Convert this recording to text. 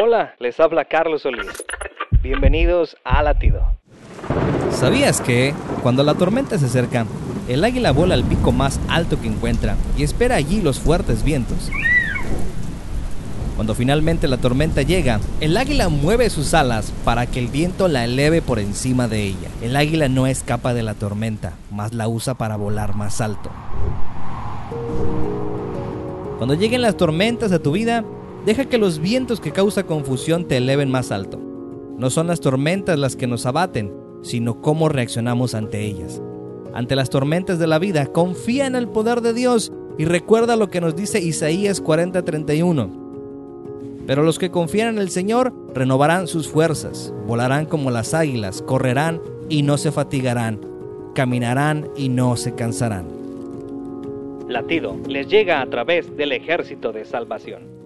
Hola, les habla Carlos Solís. Bienvenidos a Latido. ¿Sabías que, cuando la tormenta se acerca, el águila vuela al pico más alto que encuentra y espera allí los fuertes vientos? Cuando finalmente la tormenta llega, el águila mueve sus alas para que el viento la eleve por encima de ella. El águila no escapa de la tormenta, más la usa para volar más alto. Cuando lleguen las tormentas a tu vida, deja que los vientos que causa confusión te eleven más alto. No son las tormentas las que nos abaten, sino cómo reaccionamos ante ellas. Ante las tormentas de la vida, confía en el poder de Dios y recuerda lo que nos dice Isaías 40:31. Pero los que confían en el Señor renovarán sus fuerzas, volarán como las águilas, correrán y no se fatigarán, caminarán y no se cansarán. Latido les llega a través del ejército de salvación.